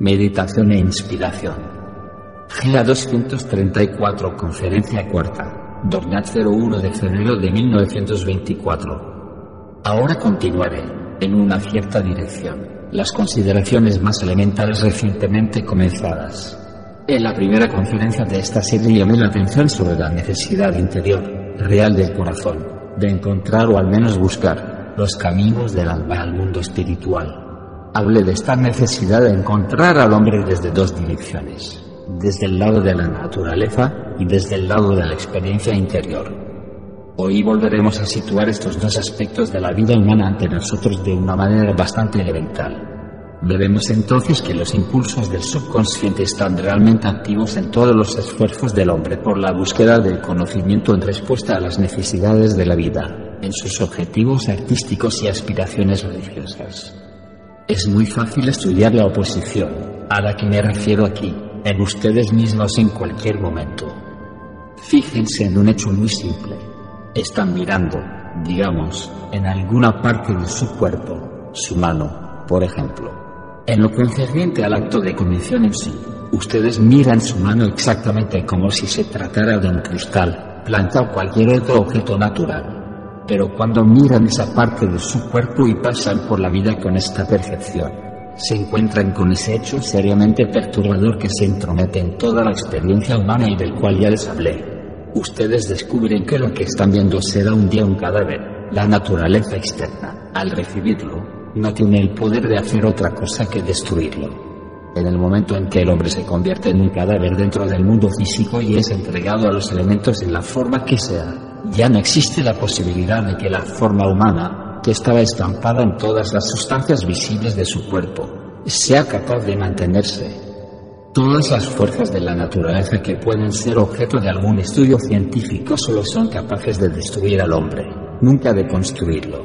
Meditación e inspiración. GEA 234, conferencia cuarta. Dornat 01 de febrero de 1924. Ahora continuaré, en una cierta dirección, las consideraciones más elementales recientemente comenzadas. En la primera conferencia de esta serie llamé la atención sobre la necesidad interior, real del corazón, de encontrar o al menos buscar los caminos del alma al mundo espiritual Hablé de esta necesidad de encontrar al hombre desde dos direcciones, desde el lado de la naturaleza y desde el lado de la experiencia interior. Hoy volveremos a situar estos dos aspectos de la vida humana ante nosotros de una manera bastante elemental. Veremos entonces que los impulsos del subconsciente están realmente activos en todos los esfuerzos del hombre por la búsqueda del conocimiento en respuesta a las necesidades de la vida, en sus objetivos artísticos y aspiraciones religiosas. Es muy fácil estudiar la oposición, a la que me refiero aquí, en ustedes mismos en cualquier momento. Fíjense en un hecho muy simple. Están mirando, digamos, en alguna parte de su cuerpo, su mano, por ejemplo. En lo concerniente al acto de comisión en sí, ustedes miran su mano exactamente como si se tratara de un cristal, planta o cualquier otro objeto natural pero cuando miran esa parte de su cuerpo y pasan por la vida con esta percepción, se encuentran con ese hecho seriamente perturbador que se entromete en toda la experiencia humana y del cual ya les hablé. Ustedes descubren que lo que están viendo será un día un cadáver. La naturaleza externa, al recibirlo, no tiene el poder de hacer otra cosa que destruirlo. En el momento en que el hombre se convierte en un cadáver dentro del mundo físico y es entregado a los elementos en la forma que sea, ya no existe la posibilidad de que la forma humana, que estaba estampada en todas las sustancias visibles de su cuerpo, sea capaz de mantenerse. Todas las fuerzas de la naturaleza que pueden ser objeto de algún estudio científico solo son capaces de destruir al hombre, nunca de construirlo.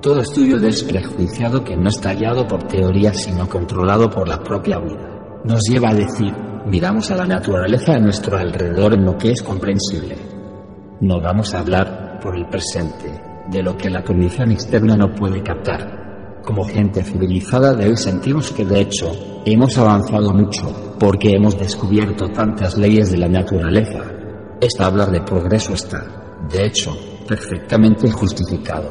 Todo estudio desprejuiciado que no está guiado por teorías sino controlado por la propia vida, nos lleva a decir, miramos a la naturaleza a nuestro alrededor en lo que es comprensible, no vamos a hablar por el presente de lo que la condición externa no puede captar. Como gente civilizada de hoy sentimos que de hecho hemos avanzado mucho porque hemos descubierto tantas leyes de la naturaleza. Esta hablar de progreso está, de hecho, perfectamente justificado.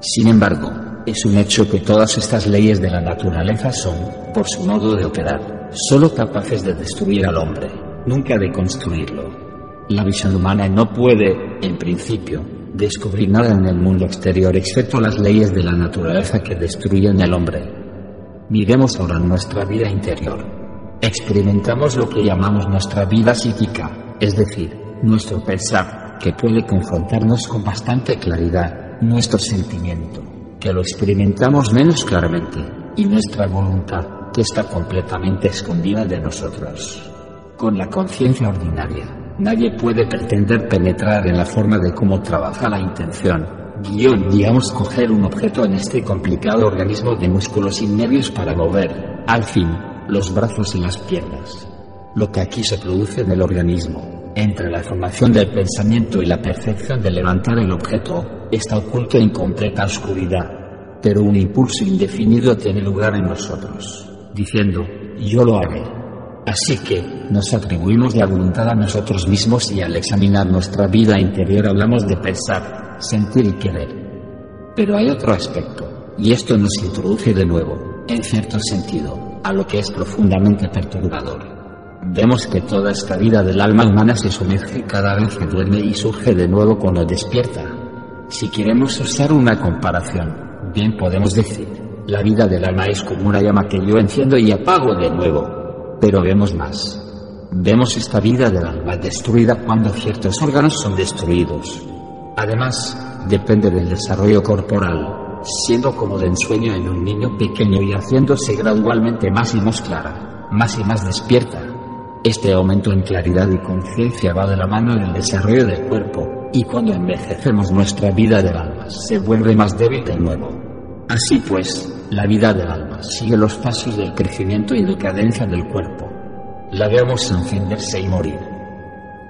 Sin embargo, es un hecho que todas estas leyes de la naturaleza son, por su modo de operar, solo capaces de destruir al hombre, nunca de construirlo. La visión humana no puede, en principio, descubrir nada en el mundo exterior excepto las leyes de la naturaleza que destruyen al hombre. Miremos ahora nuestra vida interior. Experimentamos lo que llamamos nuestra vida psíquica, es decir, nuestro pensar, que puede confrontarnos con bastante claridad, nuestro sentimiento, que lo experimentamos menos claramente, y nuestra voluntad, que está completamente escondida de nosotros. Con la conciencia ordinaria, Nadie puede pretender penetrar en la forma de cómo trabaja la intención. Guión, digamos, coger un objeto en este complicado organismo de músculos y nervios para mover, al fin, los brazos y las piernas. Lo que aquí se produce en el organismo, entre la formación del pensamiento y la percepción de levantar el objeto, está oculto en completa oscuridad, pero un impulso indefinido tiene lugar en nosotros, diciendo, yo lo haré. Así que nos atribuimos la voluntad a nosotros mismos y al examinar nuestra vida interior hablamos de pensar, sentir y querer. Pero hay otro aspecto, y esto nos introduce de nuevo, en cierto sentido, a lo que es profundamente perturbador. Vemos que toda esta vida del alma humana se sumerge cada vez que duerme y surge de nuevo cuando despierta. Si queremos usar una comparación, bien podemos decir, la vida del alma es como una llama que yo enciendo y apago de nuevo, pero vemos más. Vemos esta vida del alma destruida cuando ciertos órganos son destruidos. Además, depende del desarrollo corporal, siendo como de ensueño en un niño pequeño y haciéndose gradualmente más y más clara, más y más despierta. Este aumento en claridad y conciencia va de la mano del desarrollo del cuerpo, y cuando envejecemos nuestra vida del alma se vuelve más débil de nuevo. Así pues, la vida del alma sigue los pasos del crecimiento y decadencia del cuerpo. La vemos encenderse y morir.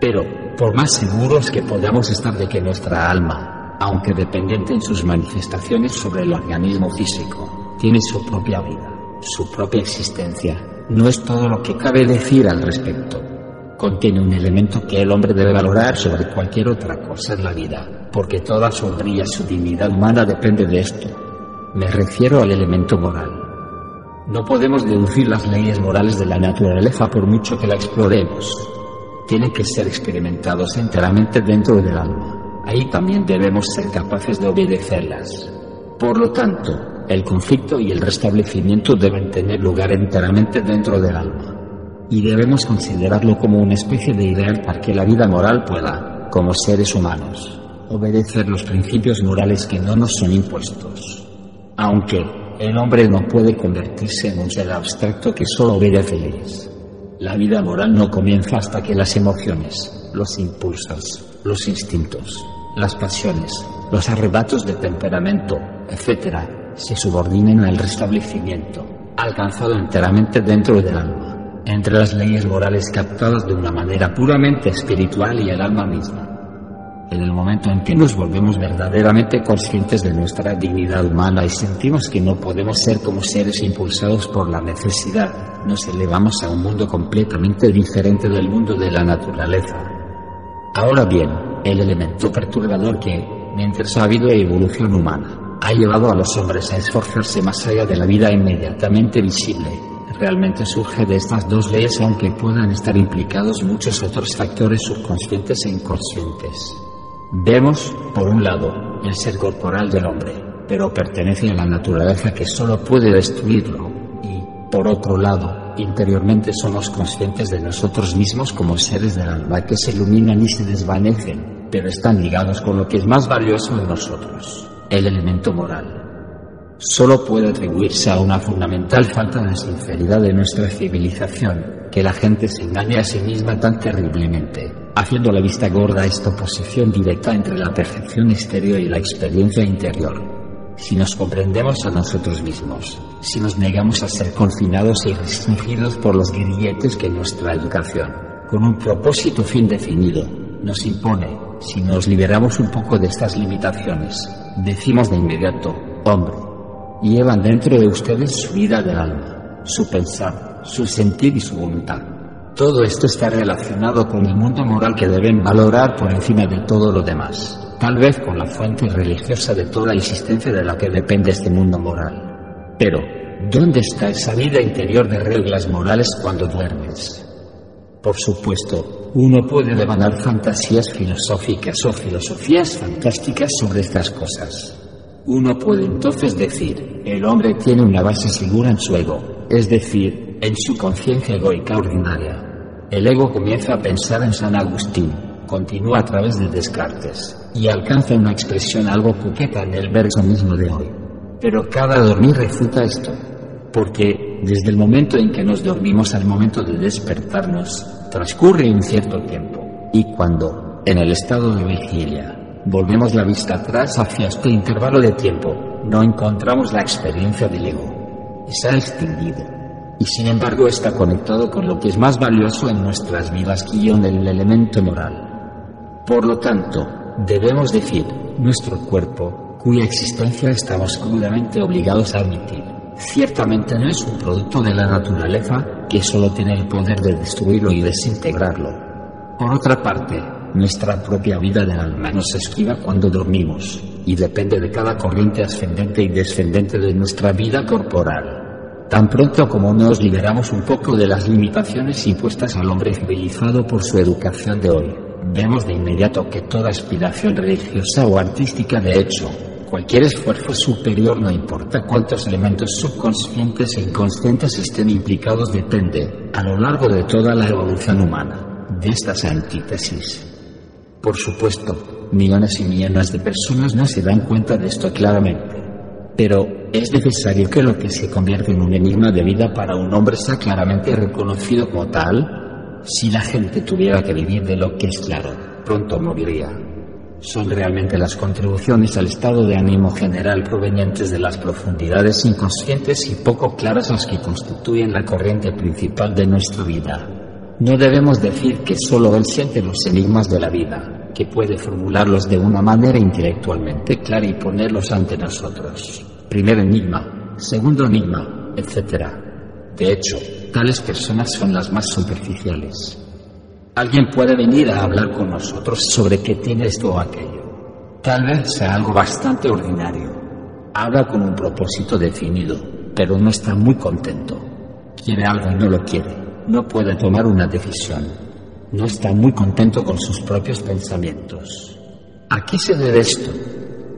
Pero, por más seguros que podamos estar de que nuestra alma, aunque dependiente en sus manifestaciones sobre el organismo físico, tiene su propia vida, su propia existencia, no es todo lo que cabe decir al respecto. Contiene un elemento que el hombre debe valorar sobre cualquier otra cosa en la vida, porque toda su brilla, su dignidad humana depende de esto. Me refiero al elemento moral. No podemos deducir las leyes morales de la naturaleza por mucho que la exploremos. Tienen que ser experimentados enteramente dentro del alma. Ahí también debemos ser capaces de obedecerlas. Por lo tanto, el conflicto y el restablecimiento deben tener lugar enteramente dentro del alma. Y debemos considerarlo como una especie de ideal para que la vida moral pueda, como seres humanos, obedecer los principios morales que no nos son impuestos. Aunque el hombre no puede convertirse en un ser abstracto que solo obedece leyes. La vida moral no comienza hasta que las emociones, los impulsos, los instintos, las pasiones, los arrebatos de temperamento, etc., se subordinen al restablecimiento, alcanzado enteramente dentro del alma, entre las leyes morales captadas de una manera puramente espiritual y el alma misma en el momento en que nos volvemos verdaderamente conscientes de nuestra dignidad humana y sentimos que no podemos ser como seres impulsados por la necesidad, nos elevamos a un mundo completamente diferente del mundo de la naturaleza. Ahora bien, el elemento perturbador que, mientras ha habido evolución humana, ha llevado a los hombres a esforzarse más allá de la vida inmediatamente visible, realmente surge de estas dos leyes aunque puedan estar implicados muchos otros factores subconscientes e inconscientes. Vemos, por un lado, el ser corporal del hombre, pero pertenece a la naturaleza que solo puede destruirlo. Y, por otro lado, interiormente somos conscientes de nosotros mismos como seres del alma que se iluminan y se desvanecen, pero están ligados con lo que es más valioso de nosotros, el elemento moral. Solo puede atribuirse a una fundamental falta de sinceridad de nuestra civilización que la gente se engañe a sí misma tan terriblemente haciendo la vista gorda a esta oposición directa entre la percepción exterior y la experiencia interior. Si nos comprendemos a nosotros mismos, si nos negamos a ser confinados y restringidos por los grilletes que nuestra educación, con un propósito fin definido, nos impone, si nos liberamos un poco de estas limitaciones, decimos de inmediato, hombre, llevan dentro de ustedes su vida del alma, su pensar, su sentir y su voluntad todo esto está relacionado con el mundo moral que deben valorar por encima de todo lo demás, tal vez con la fuente religiosa de toda existencia de la que depende este mundo moral. Pero, ¿dónde está esa vida interior de reglas morales cuando duermes? Por supuesto, uno puede devanar fantasías filosóficas o filosofías fantásticas sobre estas cosas. Uno puede entonces decir, el hombre tiene una base segura en su ego, es decir, en su conciencia egoica ordinaria. El ego comienza a pensar en San Agustín, continúa a través de Descartes y alcanza una expresión algo coqueta en el verso mismo de hoy. Pero cada dormir refuta esto, porque desde el momento en que nos dormimos al momento de despertarnos, transcurre un cierto tiempo. Y cuando, en el estado de vigilia, volvemos la vista atrás hacia este intervalo de tiempo, no encontramos la experiencia del ego. Ha extinguido y sin embargo está conectado con lo que es más valioso en nuestras vidas, guion el elemento moral. Por lo tanto, debemos decir, nuestro cuerpo, cuya existencia estamos crudamente obligados a admitir, ciertamente no es un producto de la naturaleza que solo tiene el poder de destruirlo y desintegrarlo. Por otra parte, nuestra propia vida del alma nos esquiva cuando dormimos y depende de cada corriente ascendente y descendente de nuestra vida corporal. Tan pronto como nos liberamos un poco de las limitaciones impuestas al hombre civilizado por su educación de hoy, vemos de inmediato que toda aspiración religiosa o artística, de hecho, cualquier esfuerzo superior, no importa cuántos elementos subconscientes e inconscientes estén implicados, depende, a lo largo de toda la evolución humana, de estas antítesis. Por supuesto, millones y millones de personas no se dan cuenta de esto claramente Pero es necesario que lo que se convierte en un enigma de vida para un hombre sea claramente reconocido como tal. Si la gente tuviera que vivir de lo que es claro, pronto moriría. Son realmente las contribuciones al estado de ánimo general provenientes de las profundidades inconscientes y poco claras las que constituyen la corriente principal de nuestra vida. No debemos decir que solo él siente los enigmas de la vida, que puede formularlos de una manera intelectualmente clara y ponerlos ante nosotros. Primer enigma, segundo enigma, etc. De hecho, tales personas son las más superficiales. Alguien puede venir a hablar con nosotros sobre qué tiene esto o aquello. Tal vez sea algo bastante ordinario. Habla con un propósito definido, pero no está muy contento. Quiere algo y no lo quiere no puede tomar una decisión. No está muy contento con sus propios pensamientos. ¿A qué se debe esto?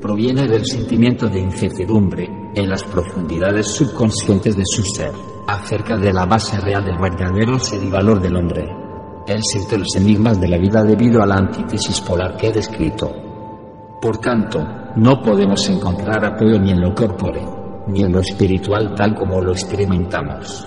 Proviene del sentimiento de incertidumbre en las profundidades subconscientes de su ser acerca de la base real del verdadero ser y valor del hombre. Él siente los enigmas de la vida debido a la antítesis polar que he descrito. Por tanto, no podemos encontrar apoyo ni en lo corpóreo, ni en lo espiritual tal como lo experimentamos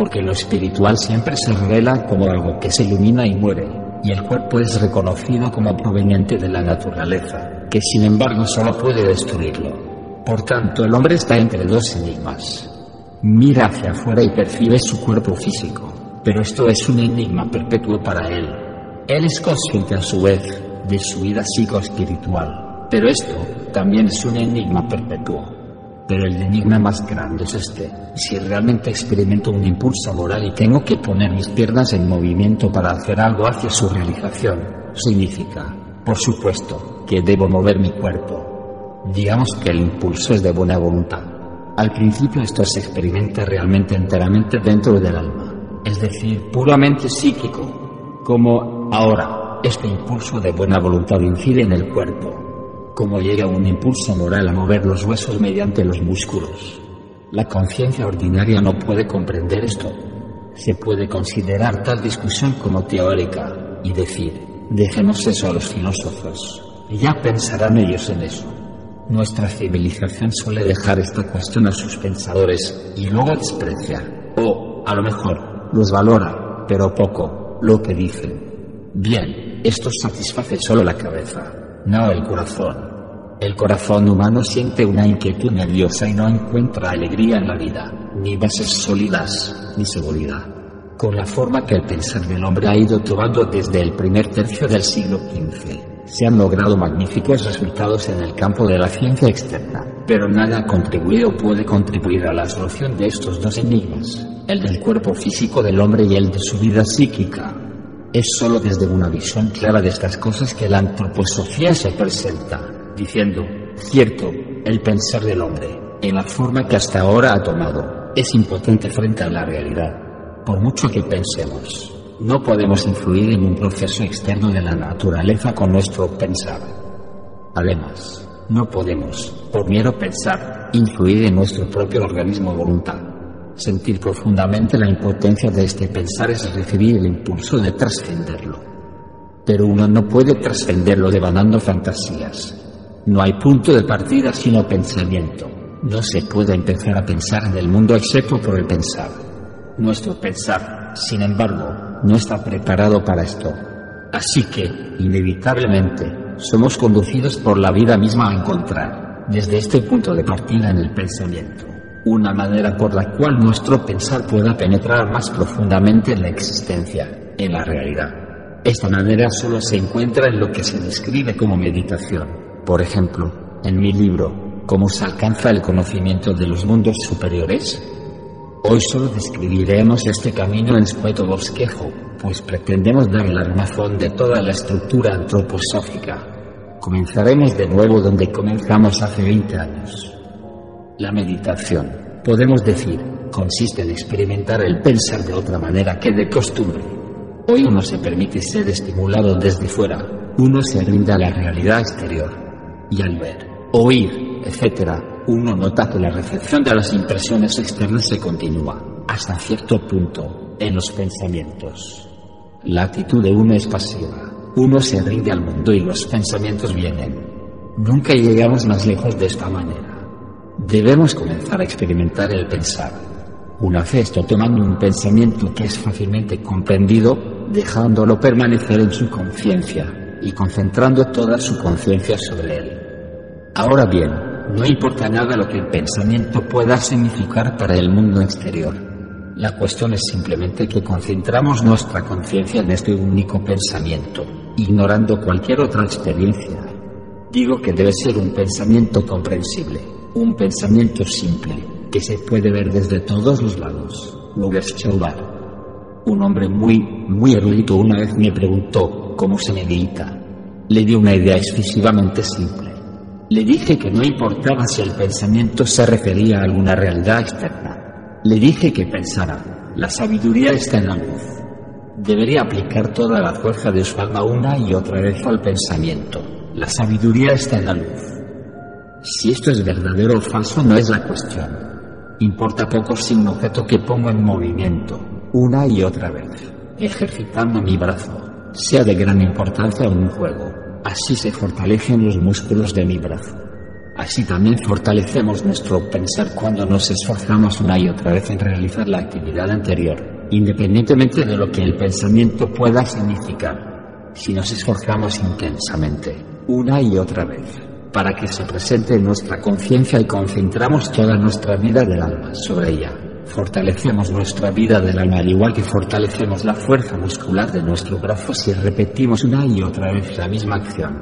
porque lo espiritual siempre se revela como algo que se ilumina y muere, y el cuerpo es reconocido como proveniente de la naturaleza, que sin embargo solo puede destruirlo. Por tanto, el hombre está entre dos enigmas. Mira hacia afuera y percibe su cuerpo físico, pero esto es un enigma perpetuo para él. Él es consciente a su vez de su vida psicoespiritual, pero esto también es un enigma perpetuo. Pero el enigma más grande es este. Si realmente experimento un impulso moral y tengo que poner mis piernas en movimiento para hacer algo hacia su realización, significa, por supuesto, que debo mover mi cuerpo. Digamos que el impulso es de buena voluntad. Al principio esto se experimenta realmente enteramente dentro del alma, es decir, puramente psíquico, como ahora este impulso de buena voluntad incide en el cuerpo como llega un impulso moral a mover los huesos mediante los músculos. La conciencia ordinaria no puede comprender esto. Se puede considerar tal discusión como teórica y decir, dejemos eso a los filósofos, ya pensarán ellos en eso. Nuestra civilización suele dejar esta cuestión a sus pensadores y luego desprecia, o a lo mejor los valora, pero poco, lo que dicen. Bien, esto satisface solo la cabeza, no el corazón. El corazón humano siente una inquietud nerviosa y no encuentra alegría en la vida, ni bases sólidas, ni seguridad. Con la forma que el pensar del hombre ha ido tomando desde el primer tercio del siglo XV, se han logrado magníficos resultados en el campo de la ciencia externa, pero nada ha contribuido o puede contribuir a la solución de estos dos enigmas, el del cuerpo físico del hombre y el de su vida psíquica. Es sólo desde una visión clara de estas cosas que la antroposofía se presenta diciendo, cierto, el pensar del hombre, en la forma que hasta ahora ha tomado, es impotente frente a la realidad. Por mucho que pensemos, no podemos influir en un proceso externo de la naturaleza con nuestro pensar. Además, no podemos, por miedo pensar, influir en nuestro propio organismo voluntad. Sentir profundamente la impotencia de este pensar es recibir el impulso de trascenderlo. Pero uno no puede trascenderlo devanando fantasías, no hay punto de partida sino pensamiento. No se puede empezar a pensar en el mundo excepto por el pensar. Nuestro pensar, sin embargo, no está preparado para esto. Así que, inevitablemente, somos conducidos por la vida misma a encontrar, desde este punto de partida en el pensamiento, una manera por la cual nuestro pensar pueda penetrar más profundamente en la existencia, en la realidad. Esta manera solo se encuentra en lo que se describe como meditación. Por ejemplo, en mi libro, ¿Cómo se alcanza el conocimiento de los mundos superiores? Hoy solo describiremos este camino en escueto bosquejo, pues pretendemos dar la razón de toda la estructura antroposófica. Comenzaremos de nuevo donde comenzamos hace 20 años. La meditación, podemos decir, consiste en experimentar el pensar de otra manera que de costumbre. Hoy uno se permite ser estimulado desde fuera, uno se rinde a la realidad exterior y al ver, oír, etc., uno nota que la recepción de las impresiones externas se continúa, hasta cierto punto, en los pensamientos. La actitud de uno es pasiva. Uno se rinde al mundo y los pensamientos vienen. Nunca llegamos más lejos de esta manera. Debemos comenzar a experimentar el pensar. Una vez esto tomando un pensamiento que es fácilmente comprendido, dejándolo permanecer en su conciencia y concentrando toda su conciencia sobre él. Ahora bien, no importa nada lo que el pensamiento pueda significar para el mundo exterior. La cuestión es simplemente que concentramos nuestra conciencia en este único pensamiento, ignorando cualquier otra experiencia. Digo que debe ser un pensamiento comprensible, un pensamiento simple, que se puede ver desde todos los lados. Nubes Chaubar. Un hombre muy, muy erudito una vez me preguntó cómo se medita. Le di una idea excesivamente simple. Le dije que no importaba si el pensamiento se refería a alguna realidad externa. Le dije que pensara, la sabiduría está en la luz. Debería aplicar toda la fuerza de su alma una y otra vez al pensamiento. La sabiduría está en la luz. Si esto es verdadero o falso no es la cuestión. Importa poco si un objeto que pongo en movimiento, una y otra vez, ejercitando mi brazo, sea de gran importancia o un juego. Así se fortalecen los músculos de mi brazo. Así también fortalecemos nuestro pensar cuando nos esforzamos una y otra vez en realizar la actividad anterior, independientemente de lo que el pensamiento pueda significar. Si nos esforzamos intensamente, una y otra vez, para que se presente en nuestra conciencia y concentramos toda nuestra vida del alma sobre ella. Fortalecemos nuestra vida del alma al igual que fortalecemos la fuerza muscular de nuestro brazo si repetimos una y otra vez la misma acción.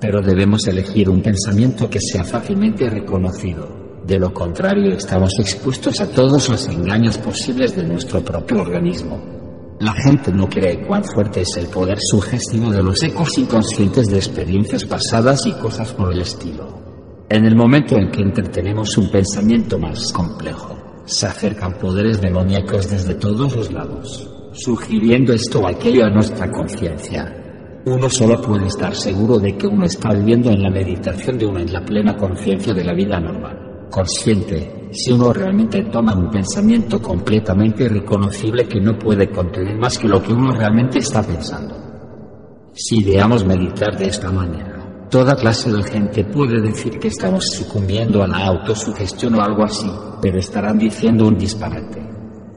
Pero debemos elegir un pensamiento que sea fácilmente reconocido. De lo contrario, estamos expuestos a todos los engaños posibles de nuestro propio organismo. La gente no cree cuán fuerte es el poder sugestivo de los ecos inconscientes de experiencias pasadas y cosas por el estilo. En el momento en que entretenemos un pensamiento más complejo, se acercan poderes demoníacos desde todos los lados, sugiriendo esto o aquello a nuestra conciencia. Uno solo puede estar seguro de que uno está viviendo en la meditación de uno en la plena conciencia de la vida normal, consciente, si uno realmente toma un pensamiento completamente reconocible que no puede contener más que lo que uno realmente está pensando. Si ideamos meditar de esta manera, toda clase de gente puede decir que estamos sucumbiendo a la autosugestión o algo así, pero estarán diciendo un disparate.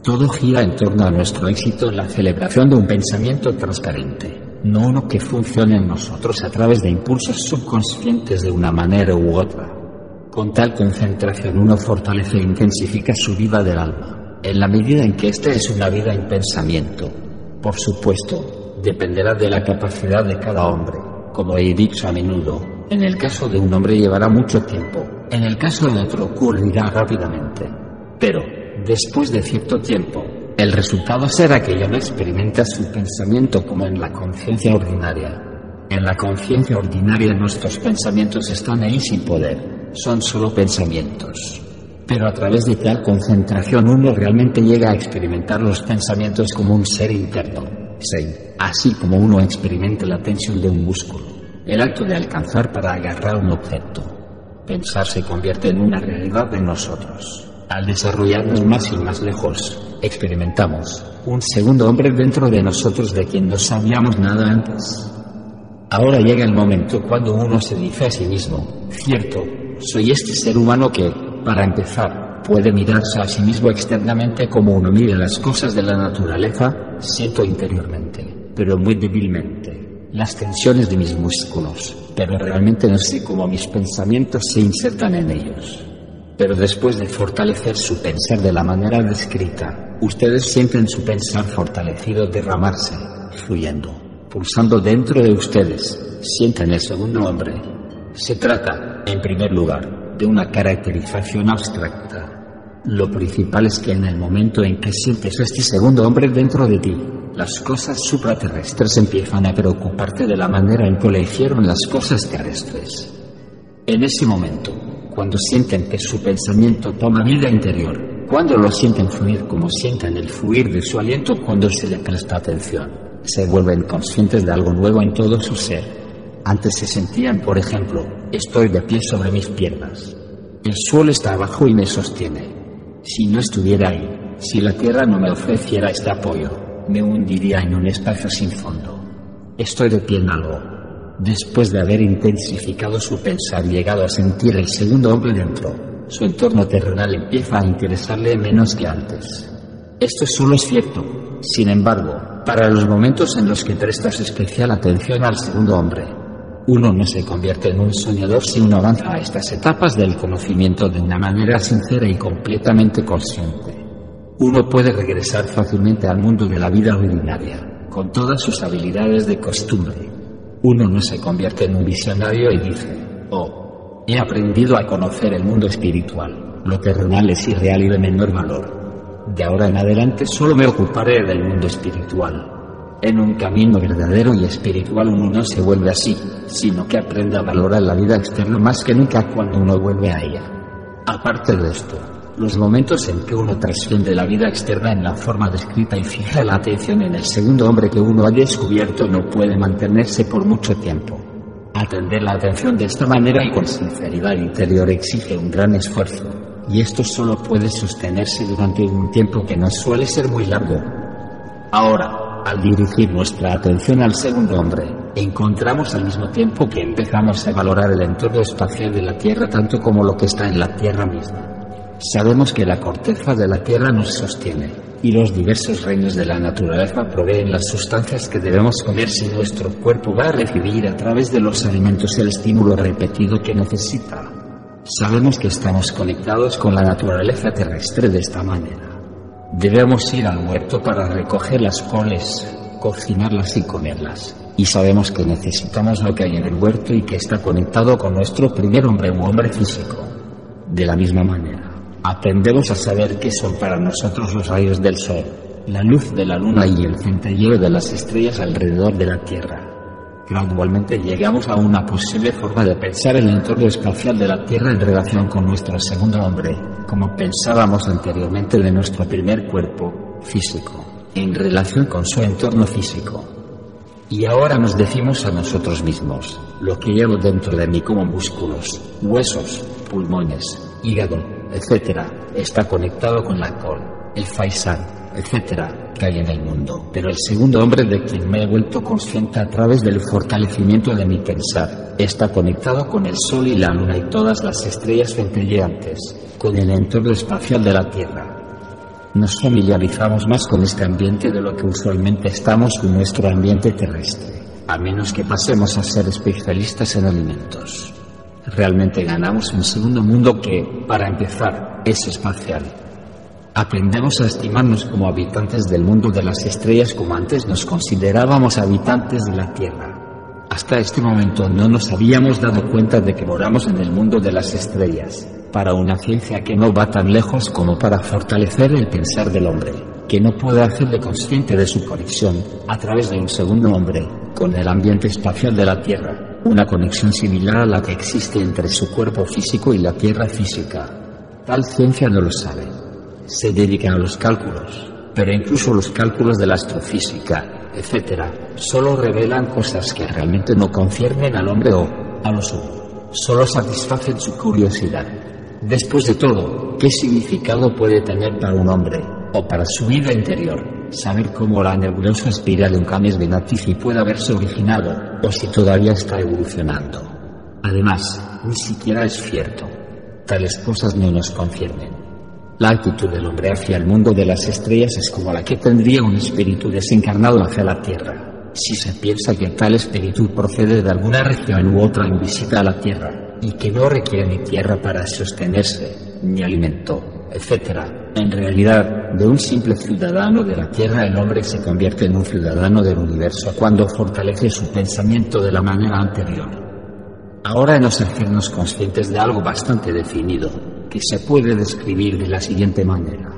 Todo gira en torno a nuestro éxito en la celebración de un pensamiento transparente, no uno que funcione en nosotros a través de impulsos subconscientes de una manera u otra. Con tal concentración uno fortalece e intensifica su vida del alma, en la medida en que ésta es una vida en pensamiento. Por supuesto, dependerá de la capacidad de cada hombre, como he dicho a menudo. En el caso de un hombre llevará mucho tiempo, en el caso de otro ocurrirá rápidamente. Pero, después de cierto tiempo, el resultado será que ya no experimenta su pensamiento como en la conciencia ordinaria. En la conciencia ordinaria nuestros pensamientos están ahí sin poder son solo pensamientos. Pero a través de tal concentración uno realmente llega a experimentar los pensamientos como un ser interno, así como uno experimenta la tensión de un músculo, el acto de alcanzar para agarrar un objeto. Pensar se convierte en una realidad de nosotros. Al desarrollarnos más y más lejos, experimentamos un segundo hombre dentro de nosotros de quien no sabíamos nada antes. Ahora llega el momento cuando uno se dice a sí mismo, cierto, soy este ser humano que, para empezar, puede mirarse a sí mismo externamente como uno mira las cosas de la naturaleza, siento interiormente, pero muy débilmente, las tensiones de mis músculos, pero realmente no sé cómo mis pensamientos se insertan en ellos. Pero después de fortalecer su pensar de la manera descrita, ustedes sienten su pensar fortalecido derramarse, fluyendo, pulsando dentro de ustedes, sienten el segundo hombre, se trata, en primer lugar, de una caracterización abstracta. Lo principal es que en el momento en que sientes este segundo hombre dentro de ti, las cosas supraterrestres empiezan a preocuparte de la manera en que le hicieron las cosas terrestres. En ese momento, cuando sienten que su pensamiento toma vida interior, cuando lo sienten fluir como sienten el fluir de su aliento cuando se le presta atención, se vuelven conscientes de algo nuevo en todo su ser antes se sentían, por ejemplo, estoy de pie sobre mis piernas. El suelo está abajo y me sostiene. Si no estuviera ahí, si la tierra no me ofreciera este apoyo, me hundiría en un espacio sin fondo. Estoy de pie en algo. Después de haber intensificado su pensar y llegado a sentir el segundo hombre dentro, su entorno terrenal empieza a interesarle menos que antes. Esto solo es cierto. Sin embargo, para los momentos en los que prestas especial atención al segundo hombre, uno no se convierte en un soñador si uno avanza a estas etapas del conocimiento de una manera sincera y completamente consciente. Uno puede regresar fácilmente al mundo de la vida ordinaria, con todas sus habilidades de costumbre. Uno no se convierte en un visionario y dice, oh, he aprendido a conocer el mundo espiritual. Lo terrenal es irreal y de menor valor. De ahora en adelante solo me ocuparé del mundo espiritual. En un camino verdadero y espiritual uno no se vuelve así, sino que aprende a valorar la vida externa más que nunca cuando uno vuelve a ella. Aparte de esto, los momentos en que uno trasciende la vida externa en la forma descrita y fija la atención en el segundo hombre que uno ha descubierto no puede mantenerse por mucho tiempo. Atender la atención de esta manera y con sinceridad interior exige un gran esfuerzo, y esto solo puede sostenerse durante un tiempo que no suele ser muy largo. Ahora, al dirigir nuestra atención al segundo hombre, encontramos al mismo tiempo que empezamos a valorar el entorno espacial de la Tierra tanto como lo que está en la Tierra misma. Sabemos que la corteza de la Tierra nos sostiene y los diversos reinos de la naturaleza proveen las sustancias que debemos comer si nuestro cuerpo va a recibir a través de los alimentos el estímulo repetido que necesita. Sabemos que estamos conectados con la naturaleza terrestre de esta manera. Debemos ir al huerto para recoger las coles, cocinarlas y comerlas. Y sabemos que necesitamos lo que hay en el huerto y que está conectado con nuestro primer hombre u hombre físico. De la misma manera, Aprendemos a saber qué son para nosotros los rayos del sol, la luz de la luna y el centelleo de las estrellas alrededor de la Tierra. Gradualmente llegamos a una posible forma de pensar el entorno espacial de la Tierra en relación con nuestro segundo hombre, como pensábamos anteriormente de nuestro primer cuerpo físico, en relación con su entorno físico. Y ahora nos decimos a nosotros mismos, lo que llevo dentro de mí como músculos, huesos, pulmones, hígado, etcétera, está conectado con la col, el faisán, etcétera, que hay en el mundo. Pero el segundo hombre de quien me he vuelto consciente a través del fortalecimiento de mi pensar está conectado con el sol y la luna y todas las estrellas centelleantes, con el entorno espacial de la Tierra. Nos familiarizamos más con este ambiente de lo que usualmente estamos con nuestro ambiente terrestre, a menos que pasemos a ser especialistas en alimentos realmente ganamos un segundo mundo que, para empezar, es espacial. Aprendemos a estimarnos como habitantes del mundo de las estrellas como antes nos considerábamos habitantes de la Tierra. Hasta este momento no nos habíamos dado cuenta de que moramos en el mundo de las estrellas, para una ciencia que no va tan lejos como para fortalecer el pensar del hombre, que no puede hacerle consciente de su conexión, a través de un segundo hombre, con el ambiente espacial de la Tierra una conexión similar a la que existe entre su cuerpo físico y la Tierra física. Tal ciencia no lo sabe. Se dedica a los cálculos, pero incluso los cálculos de la astrofísica, etc., solo revelan cosas que realmente no conciernen al hombre o, a los sumo, solo satisfacen su curiosidad. Después de todo, ¿qué significado puede tener para un hombre o para su vida interior saber cómo la nebulosa espiral de un Cames Venatici puede haberse originado o si todavía está evolucionando. Además, ni siquiera es cierto. Tales cosas no nos conciernen. La actitud del hombre hacia el mundo de las estrellas es como la que tendría un espíritu desencarnado hacia la Tierra. Si se piensa que tal espíritu procede de alguna región u otra en visita a la Tierra y que no requiere ni tierra para sostenerse, ni alimento, etc. En realidad, de un simple ciudadano de la Tierra el hombre se convierte en un ciudadano del universo cuando fortalece su pensamiento de la manera anterior. Ahora nos hacernos conscientes de algo bastante definido, se puede describir de la siguiente manera.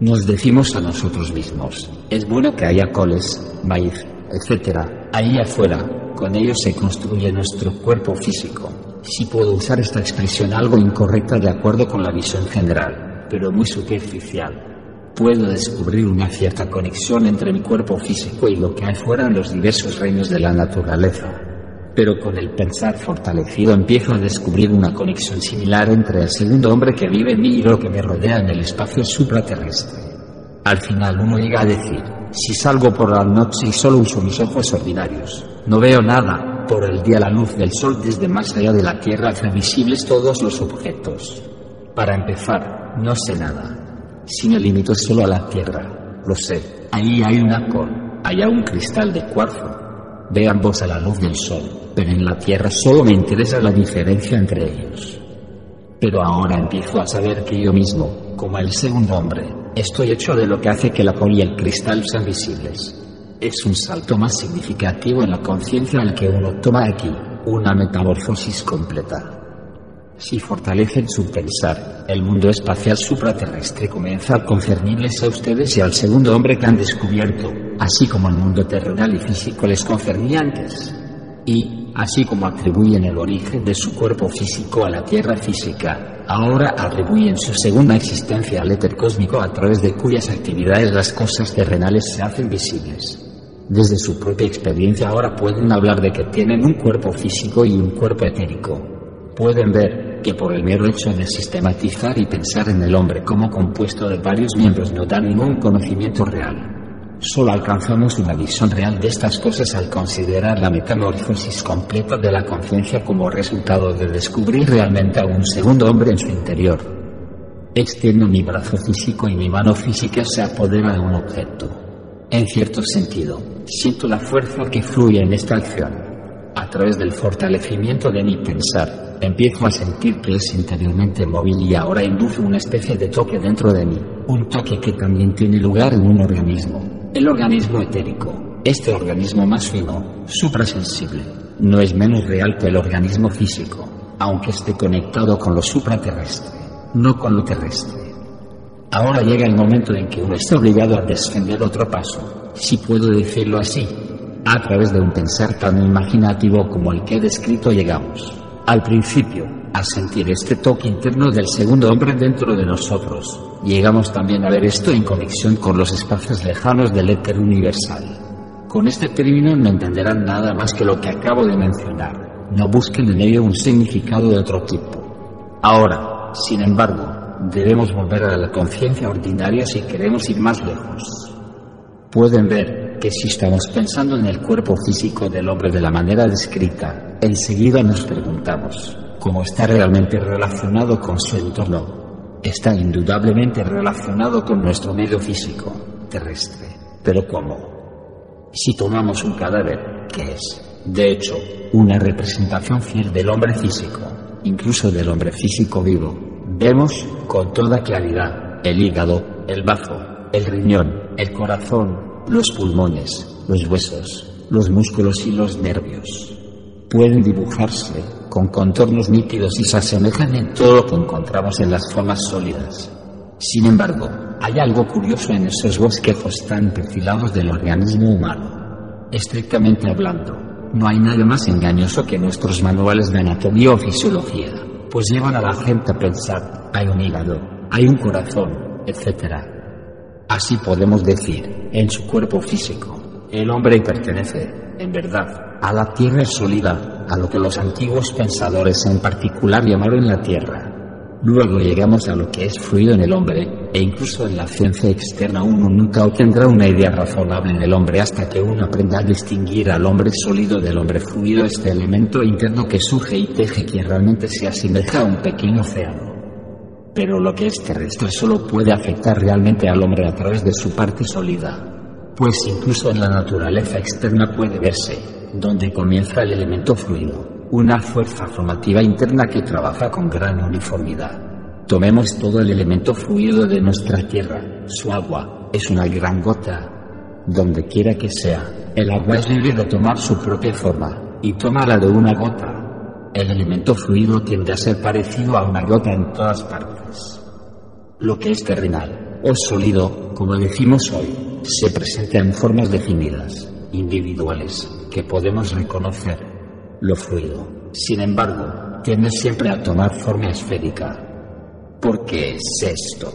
Nos decimos a nosotros mismos, es bueno que haya coles, maíz, etc. Ahí afuera, con ellos se construye nuestro cuerpo físico. Si puedo usar esta expresión algo incorrecta de acuerdo con la visión general pero muy superficial. Puedo descubrir una cierta conexión entre mi cuerpo físico y lo que hay fuera en los diversos reinos de la naturaleza. Pero con el pensar fortalecido empiezo a descubrir una conexión similar entre el segundo hombre que vive en mí y lo que me rodea en el espacio supraterrestre. Al final uno llega a decir, si salgo por la noche y solo uso mis ojos ordinarios, no veo nada, por el día la luz del sol desde más allá de la Tierra hace visibles todos los objetos. Para empezar, no sé nada. Si me limito solo a la Tierra, lo sé. Ahí hay una con, allá un cristal de cuarzo. Ve ambos a la luz del sol, pero en la Tierra solo me interesa la diferencia entre ellos. Pero ahora empiezo a saber que yo mismo, como el segundo hombre, estoy hecho de lo que hace que la col y el cristal sean visibles. Es un salto más significativo en la conciencia al que uno toma aquí, una metamorfosis completa. Si fortalecen su pensar, el mundo espacial supraterrestre comienza a concernirles a ustedes y al segundo hombre que han descubierto, así como el mundo terrenal y físico les concernía antes. Y, así como atribuyen el origen de su cuerpo físico a la Tierra física, ahora atribuyen su segunda existencia al éter cósmico a través de cuyas actividades las cosas terrenales se hacen visibles. Desde su propia experiencia ahora pueden hablar de que tienen un cuerpo físico y un cuerpo etérico. Pueden ver que por el mero hecho de sistematizar y pensar en el hombre como compuesto de varios miembros no da ningún conocimiento real. Solo alcanzamos una visión real de estas cosas al considerar la metamorfosis completa de la conciencia como resultado de descubrir realmente a un segundo hombre en su interior. Extiendo mi brazo físico y mi mano física se apodera de un objeto. En cierto sentido, siento la fuerza que fluye en esta acción. A través del fortalecimiento de mi pensar, empiezo a sentir que es interiormente móvil y ahora induce una especie de toque dentro de mí, un toque que también tiene lugar en un organismo. El organismo etérico, este organismo más fino, suprasensible, no es menos real que el organismo físico, aunque esté conectado con lo supraterrestre, no con lo terrestre. Ahora llega el momento en que uno está obligado a descender otro paso, si puedo decirlo así, a través de un pensar tan imaginativo como el que he descrito llegamos. Al principio, a sentir este toque interno del segundo hombre dentro de nosotros. Llegamos también a ver esto en conexión con los espacios lejanos del éter universal. Con este término no entenderán nada más que lo que acabo de mencionar. No busquen en ello un significado de otro tipo. Ahora, sin embargo, debemos volver a la conciencia ordinaria si queremos ir más lejos. Pueden ver que si estamos pensando en el cuerpo físico del hombre de la manera descrita, enseguida nos preguntamos, como está realmente relacionado con su entorno, está indudablemente relacionado con nuestro medio físico, terrestre. Pero ¿cómo? Si tomamos un cadáver, ¿qué es? De hecho, una representación fiel del hombre físico, incluso del hombre físico vivo, vemos con toda claridad el hígado, el bazo, el riñón, el corazón, los pulmones, los huesos, los músculos y los nervios. Pueden dibujarse con contornos nítidos y se asemejan en todo lo que encontramos en las formas sólidas. Sin embargo, hay algo curioso en esos bosquejos tan perfilados del organismo humano. Estrictamente hablando, no hay nada más engañoso que nuestros manuales de anatomía o fisiología, pues llevan a la gente a pensar, hay un hígado, hay un corazón, etc. Así podemos decir, en su cuerpo físico, el hombre pertenece, en verdad, a la tierra sólida, a lo que los antiguos pensadores en particular llamaron la tierra. Luego llegamos a lo que es fluido en el hombre, e incluso en la ciencia externa uno nunca obtendrá una idea razonable en el hombre hasta que uno aprenda a distinguir al hombre sólido del hombre fluido, este elemento interno que surge y teje que realmente se asemeja a un pequeño océano. Pero lo que es terrestre solo puede afectar realmente al hombre a través de su parte sólida pues incluso en la naturaleza externa puede verse, donde comienza el elemento fluido, una fuerza formativa interna que trabaja con gran uniformidad. Tomemos todo el elemento fluido de nuestra tierra, su agua, es una gran gota. Donde quiera que sea, el agua es libre de tomar su propia forma, y toma la de una gota. El elemento fluido tiende a ser parecido a una gota en todas partes. Lo que es terrenal, o sólido, como decimos hoy, se presenta en formas definidas, individuales, que podemos reconocer, lo fluido. Sin embargo, tiende siempre a tomar forma esférica. ¿Por qué es esto?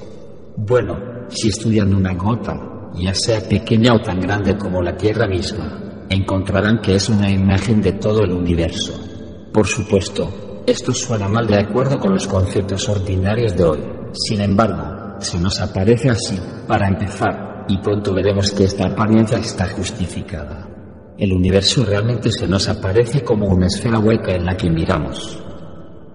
Bueno, si estudian una gota, ya sea pequeña o tan grande como la Tierra misma, encontrarán que es una imagen de todo el universo. Por supuesto, esto suena mal de acuerdo con los conceptos ordinarios de hoy. Sin embargo, se nos aparece así, para empezar, y pronto veremos que esta apariencia está justificada. El universo realmente se nos aparece como una esfera hueca en la que miramos.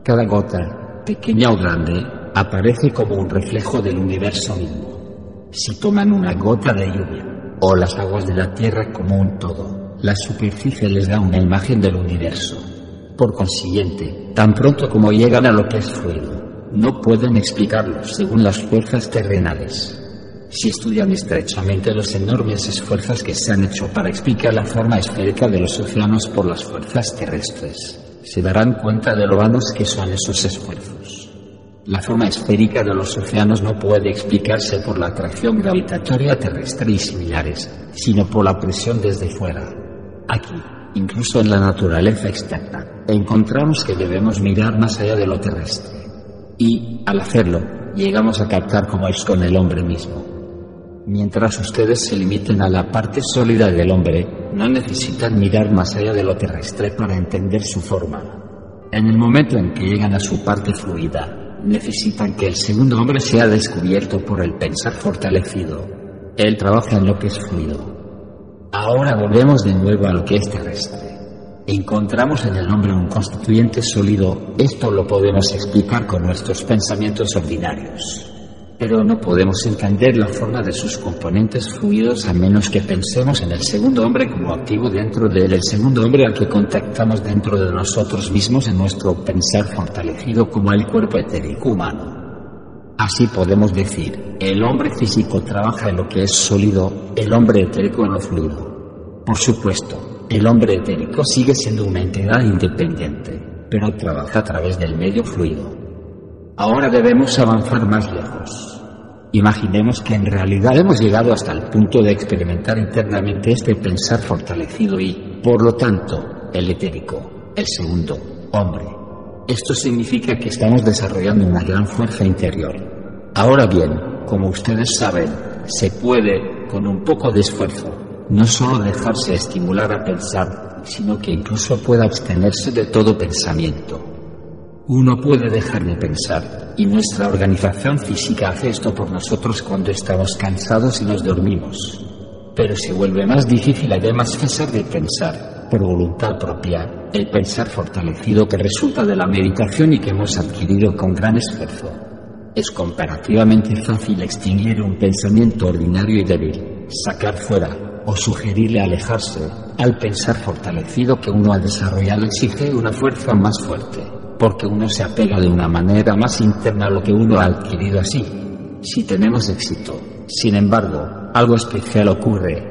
Cada gota, pequeña o grande, aparece como un reflejo del universo mismo. Si toman una gota de lluvia o las aguas de la Tierra como un todo, la superficie les da una imagen del universo. Por consiguiente, tan pronto como llegan a lo que es fluido, no pueden explicarlo según las fuerzas terrenales. Si estudian estrechamente los enormes esfuerzos que se han hecho para explicar la forma esférica de los océanos por las fuerzas terrestres, se darán cuenta de lo vanos que son esos esfuerzos. La forma esférica de los océanos no puede explicarse por la atracción gravitatoria terrestre y similares, sino por la presión desde fuera. Aquí, incluso en la naturaleza externa, encontramos que debemos mirar más allá de lo terrestre. Y, al hacerlo, llegamos a captar cómo es con el hombre mismo. Mientras ustedes se limiten a la parte sólida del hombre, no necesitan mirar más allá de lo terrestre para entender su forma. En el momento en que llegan a su parte fluida, necesitan que el segundo hombre sea descubierto por el pensar fortalecido. Él trabaja en lo que es fluido. Ahora volvemos de nuevo a lo que es terrestre. Encontramos en el hombre un constituyente sólido. Esto lo podemos explicar con nuestros pensamientos ordinarios pero no podemos entender la forma de sus componentes fluidos a menos que pensemos en el segundo hombre como activo dentro de él, el segundo hombre al que contactamos dentro de nosotros mismos en nuestro pensar fortalecido como el cuerpo etérico humano. Así podemos decir, el hombre físico trabaja en lo que es sólido, el hombre etérico en lo fluido. Por supuesto, el hombre etérico sigue siendo una entidad independiente, pero trabaja a través del medio fluido. Ahora debemos avanzar más lejos. Imaginemos que en realidad hemos llegado hasta el punto de experimentar internamente este pensar fortalecido y, por lo tanto, el etérico, el segundo, hombre. Esto significa que estamos desarrollando una gran fuerza interior. Ahora bien, como ustedes saben, se puede, con un poco de esfuerzo, no solo dejarse estimular a pensar, sino que incluso pueda abstenerse de todo pensamiento. Uno puede dejar de pensar y nuestra organización física hace esto por nosotros cuando estamos cansados y nos dormimos. Pero se vuelve más difícil además cesar de pensar por voluntad propia, el pensar fortalecido que resulta de la meditación y que hemos adquirido con gran esfuerzo. Es comparativamente fácil extinguir un pensamiento ordinario y débil, sacar fuera o sugerirle alejarse. Al pensar fortalecido que uno ha desarrollado exige una fuerza más fuerte porque uno se apega de una manera más interna a lo que uno ha adquirido así. Si tenemos éxito, sin embargo, algo especial ocurre.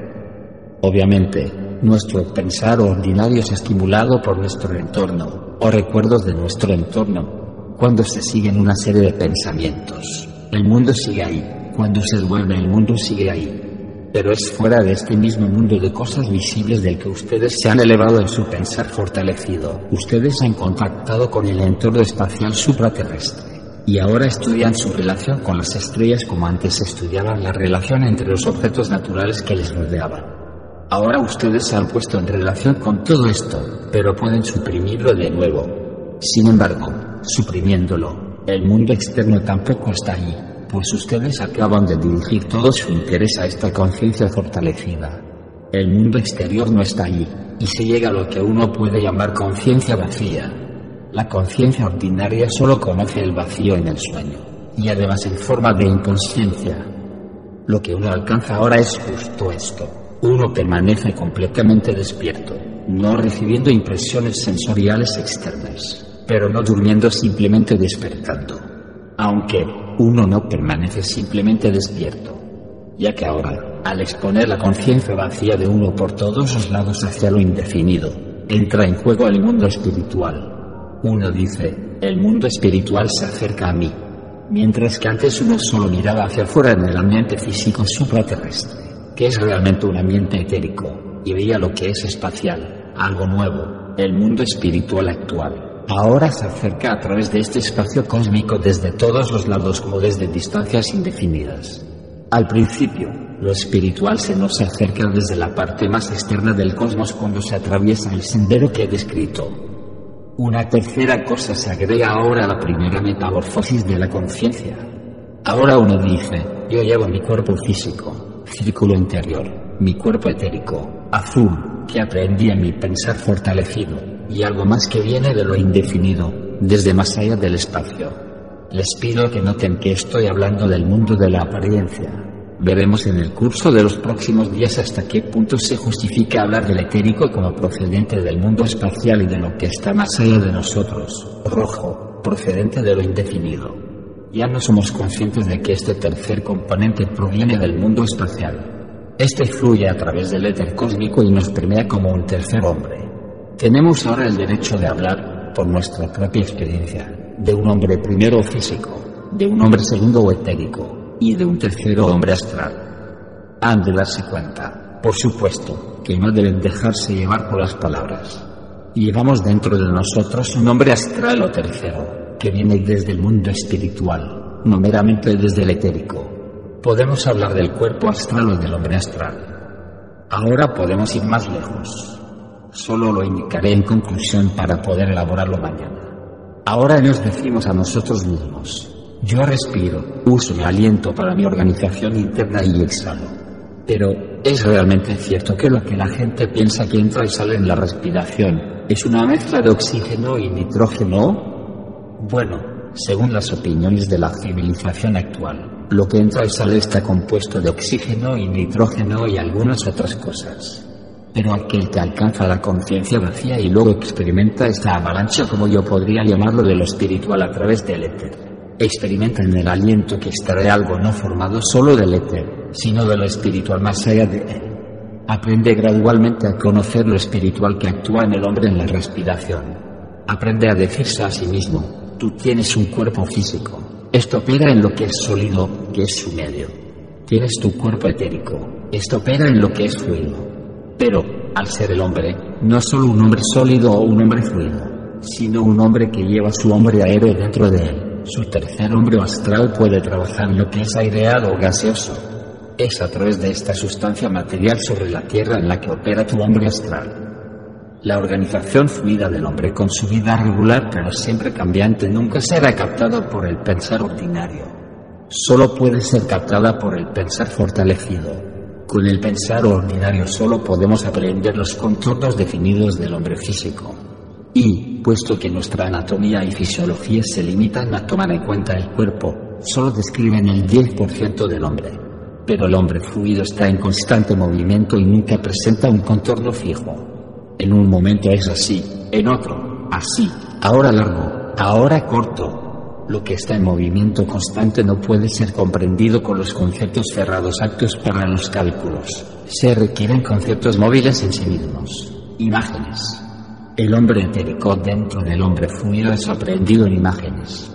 Obviamente, nuestro pensar ordinario es estimulado por nuestro entorno o recuerdos de nuestro entorno. Cuando se siguen una serie de pensamientos, el mundo sigue ahí. Cuando se duerme, el mundo sigue ahí pero es fuera de este mismo mundo de cosas visibles del que ustedes se han elevado en su pensar fortalecido. Ustedes han contactado con el entorno espacial supraterrestre y ahora estudian su relación con las estrellas como antes estudiaban la relación entre los objetos naturales que les rodeaban. Ahora ustedes se han puesto en relación con todo esto, pero pueden suprimirlo de nuevo. Sin embargo, suprimiéndolo, el mundo externo tampoco está ahí pues ustedes acaban de dirigir todo su interés a esta conciencia fortalecida. El mundo exterior no está allí, y se llega a lo que uno puede llamar conciencia vacía. La conciencia ordinaria solo conoce el vacío en el sueño, y además en forma de inconsciencia. Lo que uno alcanza ahora es justo esto. Uno permanece completamente despierto, no recibiendo impresiones sensoriales externas, pero no durmiendo simplemente despertando. Aunque uno no permanece simplemente despierto, ya que ahora, al exponer la conciencia vacía de uno por todos los lados hacia lo indefinido, entra en juego el mundo espiritual. Uno dice, el mundo espiritual se acerca a mí, mientras que antes uno solo miraba hacia afuera en el ambiente físico supraterrestre, que es realmente un ambiente etérico, y veía lo que es espacial, algo nuevo, el mundo espiritual actual ahora se acerca a través de este espacio cósmico desde todos los lados como desde distancias indefinidas. Al principio, lo espiritual se nos acerca desde la parte más externa del cosmos cuando se atraviesa el sendero que he descrito. Una tercera cosa se agrega ahora a la primera metamorfosis de la conciencia. Ahora uno dice, yo llevo mi cuerpo físico, círculo interior, mi cuerpo etérico, azul, que aprendí en mi pensar fortalecido, y algo más que viene de lo indefinido, desde más allá del espacio. Les pido que noten que estoy hablando del mundo de la apariencia. Veremos en el curso de los próximos días hasta qué punto se justifica hablar del etérico como procedente del mundo espacial y de lo que está más allá de nosotros. Rojo, procedente de lo indefinido. Ya no somos conscientes de que este tercer componente proviene del mundo espacial. Este fluye a través del éter cósmico y nos permea como un tercer hombre. Tenemos ahora el derecho de hablar por nuestra propia experiencia, de un hombre primero físico, de un hombre segundo o etérico y de un tercero hombre astral. Han de darse cuenta, por supuesto, que no deben dejarse llevar por las palabras. Llevamos dentro de nosotros un hombre astral o tercero, que viene desde el mundo espiritual, no meramente desde el etérico. Podemos hablar del cuerpo astral o del hombre astral. Ahora podemos ir más lejos. Solo lo indicaré en conclusión para poder elaborarlo mañana. Ahora nos decimos a nosotros mismos, yo respiro, uso mi aliento para mi organización interna y exhalo. Pero, ¿es realmente cierto que lo que la gente piensa que entra y sale en la respiración es una mezcla de oxígeno y nitrógeno? Bueno, según las opiniones de la civilización actual, lo que entra y sale está compuesto de oxígeno y nitrógeno y algunas otras cosas. Pero aquel que alcanza la conciencia vacía y luego experimenta esta avalancha, como yo podría llamarlo, de lo espiritual a través del éter. Experimenta en el aliento que extrae algo no formado solo del éter, sino de lo espiritual más allá de él. Aprende gradualmente a conocer lo espiritual que actúa en el hombre en la respiración. Aprende a decirse a sí mismo, tú tienes un cuerpo físico. Esto opera en lo que es sólido, que es su medio. Tienes tu cuerpo etérico. Esto opera en lo que es fluido. Pero, al ser el hombre, no solo un hombre sólido o un hombre fluido, sino un hombre que lleva su hombre aéreo dentro de él. Su tercer hombre astral puede trabajar lo que es aireado o gaseoso. Es a través de esta sustancia material sobre la Tierra en la que opera tu hombre astral. La organización fluida del hombre con su vida regular pero siempre cambiante nunca será captada por el pensar ordinario. Solo puede ser captada por el pensar fortalecido, con el pensar ordinario solo podemos aprender los contornos definidos del hombre físico. Y, puesto que nuestra anatomía y fisiología se limitan a tomar en cuenta el cuerpo, solo describen el 10% del hombre. Pero el hombre fluido está en constante movimiento y nunca presenta un contorno fijo. En un momento es así, en otro, así, ahora largo, ahora corto, lo que está en movimiento constante no puede ser comprendido con los conceptos cerrados actos para los cálculos. Se requieren conceptos móviles en sí mismos. Imágenes. El hombre etérico dentro del hombre fluido es aprendido en imágenes.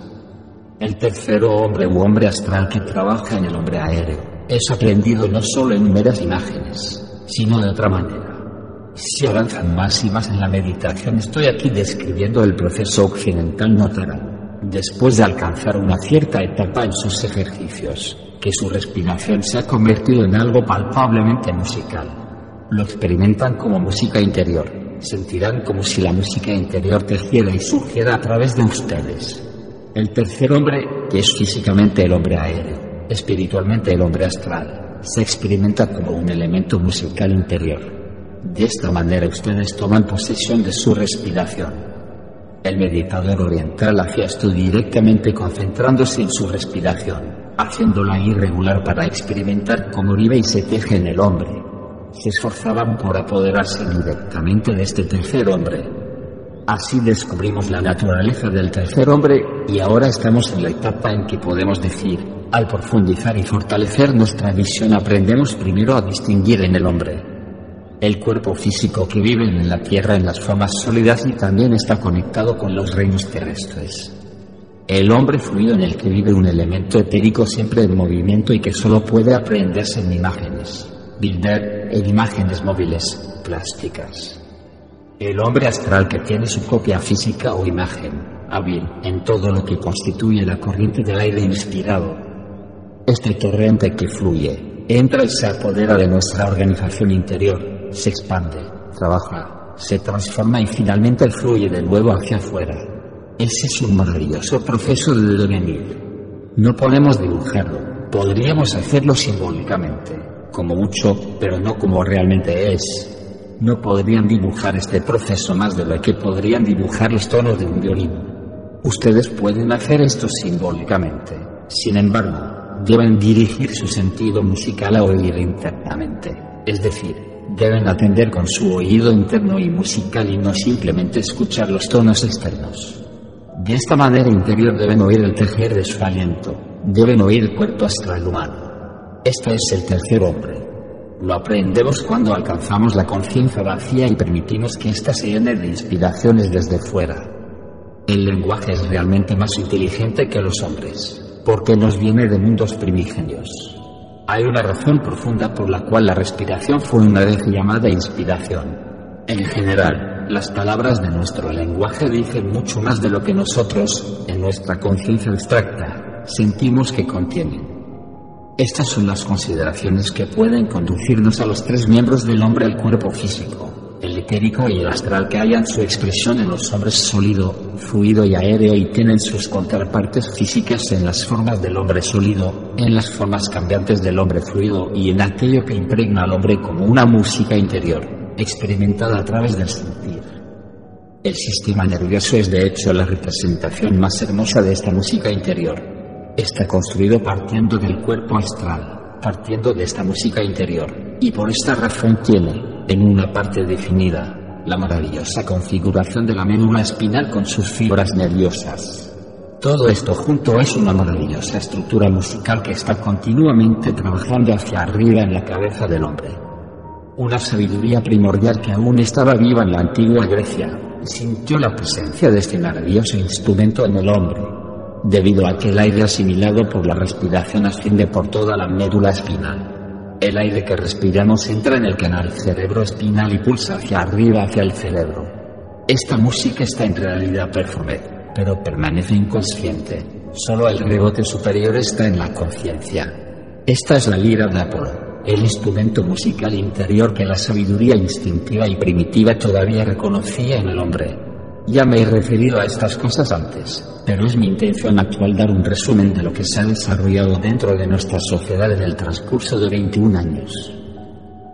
El tercero hombre u hombre astral que trabaja en el hombre aéreo es aprendido no solo en meras imágenes, sino de otra manera. Si avanzan más y más en la meditación, estoy aquí describiendo el proceso occidental notarán después de alcanzar una cierta etapa en sus ejercicios, que su respiración se ha convertido en algo palpablemente musical. Lo experimentan como música interior, sentirán como si la música interior teciera y surgiera a través de ustedes. El tercer hombre, que es físicamente el hombre aéreo, espiritualmente el hombre astral, se experimenta como un elemento musical interior. De esta manera ustedes toman posesión de su respiración el meditador oriental hacía esto directamente concentrándose en su respiración, haciéndola irregular para experimentar cómo vive y se teje en el hombre. Se esforzaban por apoderarse directamente de este tercer hombre. Así descubrimos la naturaleza del tercer hombre y ahora estamos en la etapa en que podemos decir, al profundizar y fortalecer nuestra visión aprendemos primero a distinguir en el hombre el cuerpo físico que vive en la Tierra en las formas sólidas y también está conectado con los reinos terrestres. El hombre fluido en el que vive un elemento etérico siempre en movimiento y que solo puede aprenderse en imágenes, Bilder en imágenes móviles, plásticas. El hombre astral que tiene su copia física o imagen, hábil en todo lo que constituye la corriente del aire inspirado. Este torrente que fluye, entra y se apodera de nuestra organización interior, se expande, trabaja, se transforma y finalmente fluye de nuevo hacia afuera. Ese es un maravilloso proceso de devenir. No podemos dibujarlo, podríamos hacerlo simbólicamente, como mucho, pero no como realmente es. No podrían dibujar este proceso más de lo que podrían dibujar los tonos de un violín. Ustedes pueden hacer esto simbólicamente. Sin embargo, deben dirigir su sentido musical a oír internamente. Es decir, deben atender con su oído interno y musical y no simplemente escuchar los tonos externos. De esta manera interior deben oír el tejer de su aliento, deben oír el cuerpo astral humano. Este es el tercer hombre. Lo aprendemos cuando alcanzamos la conciencia vacía y permitimos que ésta se llene de inspiraciones desde fuera. El lenguaje es realmente más inteligente que los hombres, porque nos viene de mundos primigenios. Hay una razón profunda por la cual la respiración fue una vez llamada inspiración. En general, las palabras de nuestro lenguaje dicen mucho más de lo que nosotros, en nuestra conciencia abstracta, sentimos que contienen. Estas son las consideraciones que pueden conducirnos a los tres miembros del hombre al cuerpo físico, el etérico y el astral que hallan su expresión en los hombres sólido, fluido y aéreo y tienen sus contrapartes físicas en las formas del hombre sólido, en las formas cambiantes del hombre fluido y en aquello que impregna al hombre como una música interior, experimentada a través del sentir. El sistema nervioso es de hecho la representación más hermosa de esta música interior. Está construido partiendo del cuerpo astral, partiendo de esta música interior, y por esta razón tiene, en una parte definida, la maravillosa configuración de la médula espinal con sus fibras nerviosas. Todo esto junto es una maravillosa estructura musical que está continuamente trabajando hacia arriba en la cabeza del hombre. Una sabiduría primordial que aún estaba viva en la antigua Grecia sintió la presencia de este maravilloso instrumento en el hombre, debido a que el aire asimilado por la respiración asciende por toda la médula espinal. El aire que respiramos entra en el canal cerebro-espinal y pulsa hacia arriba hacia el cerebro. Esta música está en realidad performed, pero permanece inconsciente. Solo el rebote superior está en la conciencia. Esta es la lira de Apolo, el instrumento musical interior que la sabiduría instintiva y primitiva todavía reconocía en el hombre. Ya me he referido a estas cosas antes, pero es mi intención actual dar un resumen de lo que se ha desarrollado dentro de nuestra sociedad en el transcurso de 21 años.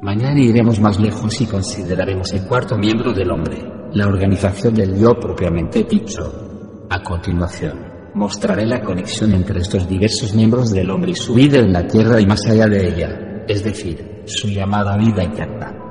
Mañana iremos más lejos y consideraremos el cuarto miembro del hombre, la organización del yo propiamente dicho. A continuación, mostraré la conexión entre estos diversos miembros del hombre y su vida en la tierra y más allá de ella, es decir, su llamada vida eterna.